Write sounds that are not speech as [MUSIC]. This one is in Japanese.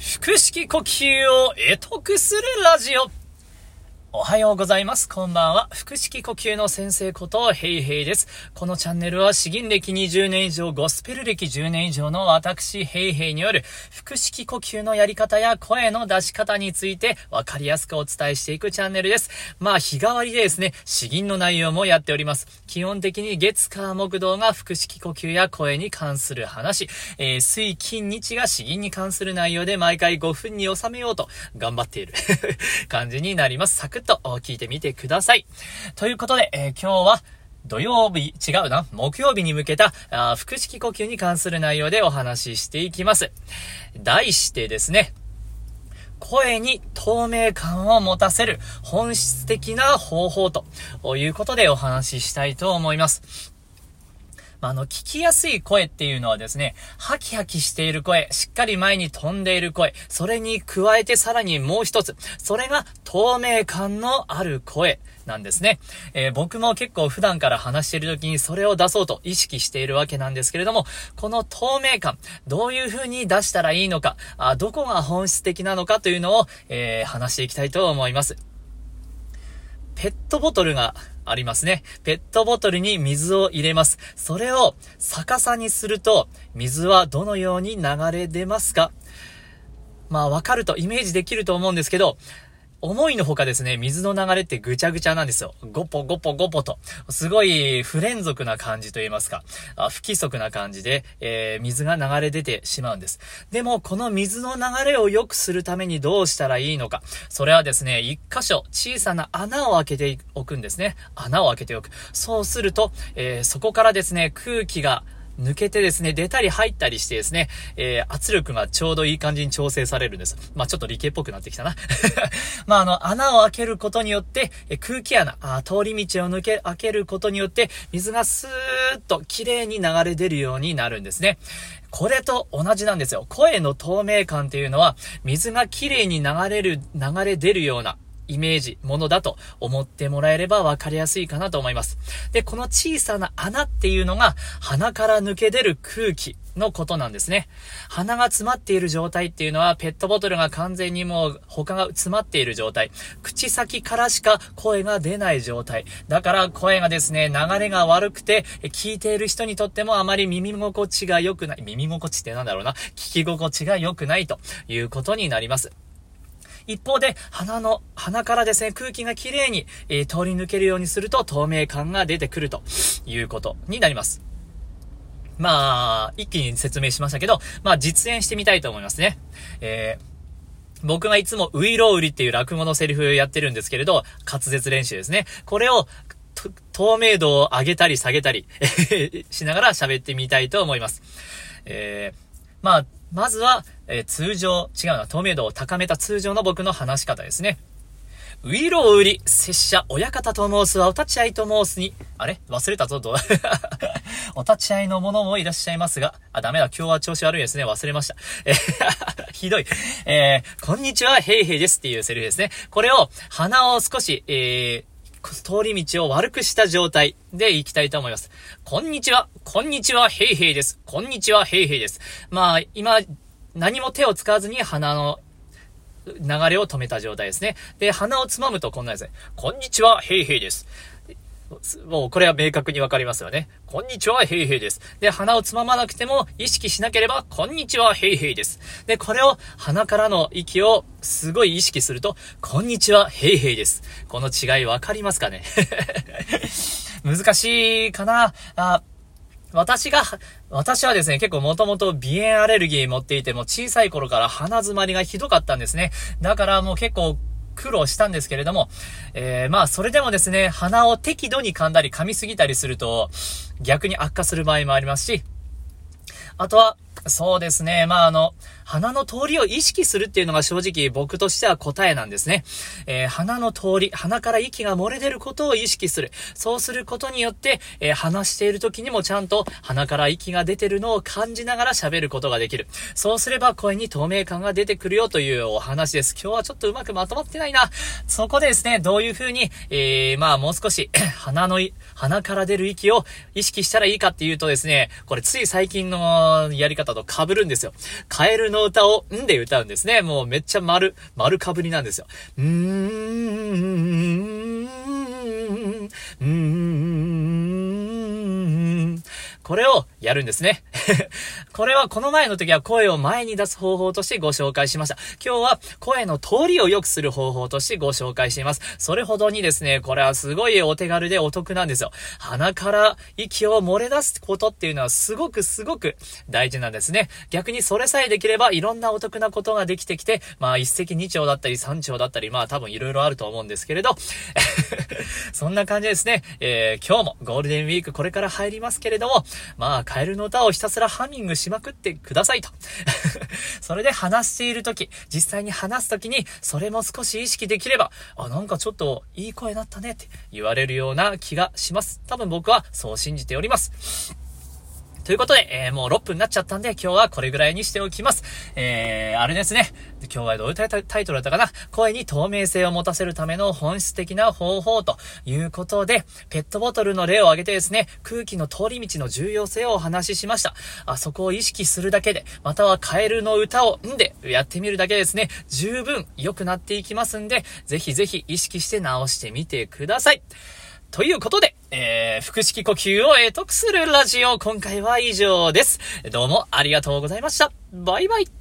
腹式呼吸を得得するラジオ。おはようございます。こんばんは。腹式呼吸の先生ことヘイヘイです。このチャンネルは詩吟歴20年以上、ゴスペル歴10年以上の私ヘイヘイによる腹式呼吸のやり方や声の出し方についてわかりやすくお伝えしていくチャンネルです。まあ日替わりでですね、詩吟の内容もやっております。基本的に月火木道が腹式呼吸や声に関する話、えー、水金日が詩吟に関する内容で毎回5分に収めようと頑張っている [LAUGHS] 感じになります。クッと聞いてみてください。ということで、えー、今日は、土曜日、違うな、木曜日に向けた、あ腹式呼吸に関する内容でお話ししていきます。題してですね、声に透明感を持たせる本質的な方法ということでお話ししたいと思います。あの、聞きやすい声っていうのはですね、ハキハキしている声、しっかり前に飛んでいる声、それに加えてさらにもう一つ、それが透明感のある声なんですね。えー、僕も結構普段から話している時にそれを出そうと意識しているわけなんですけれども、この透明感、どういう風に出したらいいのか、あどこが本質的なのかというのを、えー、話していきたいと思います。ペットボトルがありますね。ペットボトルに水を入れます。それを逆さにすると、水はどのように流れ出ますか？まあ、わかると、イメージできると思うんですけど、思いのほかですね、水の流れってぐちゃぐちゃなんですよ。ごぽごぽごぽと。すごい不連続な感じと言いますか、あ不規則な感じで、えー、水が流れ出てしまうんです。でも、この水の流れを良くするためにどうしたらいいのか。それはですね、一箇所小さな穴を開けておくんですね。穴を開けておく。そうすると、えー、そこからですね、空気が抜けてですね、出たり入ったりしてですね、えー、圧力がちょうどいい感じに調整されるんです。まあちょっと理系っぽくなってきたな。[LAUGHS] まああの、穴を開けることによって、え空気穴あ、通り道を抜け、開けることによって、水がスーッと綺麗に流れ出るようになるんですね。これと同じなんですよ。声の透明感っていうのは、水が綺麗に流れる、流れ出るような、イメージ、ものだと思ってもらえれば分かりやすいかなと思います。で、この小さな穴っていうのが鼻から抜け出る空気のことなんですね。鼻が詰まっている状態っていうのはペットボトルが完全にもう他が詰まっている状態。口先からしか声が出ない状態。だから声がですね、流れが悪くて聞いている人にとってもあまり耳心地が良くない。耳心地ってなんだろうな。聞き心地が良くないということになります。一方で、鼻の、鼻からですね、空気がきれいに、えー、通り抜けるようにすると透明感が出てくるということになります。まあ、一気に説明しましたけど、まあ実演してみたいと思いますね。えー僕がいつもウイロウリっていう落語のセリフやってるんですけれど、滑舌練習ですね。これを、透明度を上げたり下げたり [LAUGHS] しながら喋ってみたいと思います。えー、まあ、まずは、えー、通常、違うな、透明度を高めた通常の僕の話し方ですね。ウィロウ売り、拙者、親方と申すはお立ち会いと申すに、あれ？忘れたぞ、どう？[LAUGHS] お立ち会いの者もいらっしゃいますが、あ、ダメだ、今日は調子悪いですね、忘れました。え [LAUGHS] ひどい。えー、こんにちは、ヘイヘイですっていうセリフですね。これを、鼻を少し、えー、通り道を悪くした状態で行きたいと思います。こんにちは、こんにちは、ヘイヘイです。こんにちは、ヘイヘイです。まあ、今、何も手を使わずに鼻の流れを止めた状態ですね。で、鼻をつまむとこんなですね。こんにちは、ヘイヘイです。もうこれは明確にわかりますよね。こんにちは、ヘイヘイです。で、鼻をつままなくても意識しなければ、こんにちは、ヘイヘイです。で、これを鼻からの息をすごい意識すると、こんにちは、ヘイヘイです。この違いわかりますかね？[LAUGHS] 難しいかなあ私が、私はですね、結構もともと鼻炎アレルギー持っていても小さい頃から鼻詰まりがひどかったんですね。だからもう結構苦労したんですけれども、えー、まあ、それでもですね、鼻を適度に噛んだり噛みすぎたりすると、逆に悪化する場合もありますし、あとは、そうですね。まあ、あの、鼻の通りを意識するっていうのが正直僕としては答えなんですね。えー、鼻の通り、鼻から息が漏れ出ることを意識する。そうすることによって、えー、話している時にもちゃんと鼻から息が出てるのを感じながら喋ることができる。そうすれば声に透明感が出てくるよというお話です。今日はちょっとうまくまとまってないな。そこでですね、どういう風に、えー、まあもう少し [CLEARS THROAT] 鼻の、鼻から出る息を意識したらいいかっていうとですね、これつい最近のやり方方と被るんですよ。カエルの歌をんで歌うんですね。もうめっちゃ丸、丸かぶりなんですよ。うーん、うーん、これをやるんですね。[LAUGHS] これはこの前の時は声を前に出す方法としてご紹介しました。今日は声の通りを良くする方法としてご紹介しています。それほどにですね、これはすごいお手軽でお得なんですよ。鼻から息を漏れ出すことっていうのはすごくすごく大事なんですね。逆にそれさえできればいろんなお得なことができてきて、まあ一石二鳥だったり三鳥だったり、まあ多分いろいろあると思うんですけれど、[LAUGHS] そんな感じですね。えー、今日もゴールデンウィークこれから入りますけれども、まあカエルの歌をひたすらハミングしまくってくださいと。[LAUGHS] それで話しているとき、実際に話すときに、それも少し意識できれば、あ、なんかちょっといい声だったねって言われるような気がします。多分僕はそう信じております。ということで、えー、もう6分になっちゃったんで、今日はこれぐらいにしておきます。えー、あれですね。今日はどういうタイトルだったかな？声に透明性を持たせるための本質的な方法ということで、ペットボトルの例を挙げてですね、空気の通り道の重要性をお話ししました。あそこを意識するだけで、またはカエルの歌をんでやってみるだけですね、十分良くなっていきますんで、ぜひぜひ意識して直してみてください。ということで、えー、腹式呼吸を得得するラジオ、今回は以上です。どうもありがとうございました。バイバイ。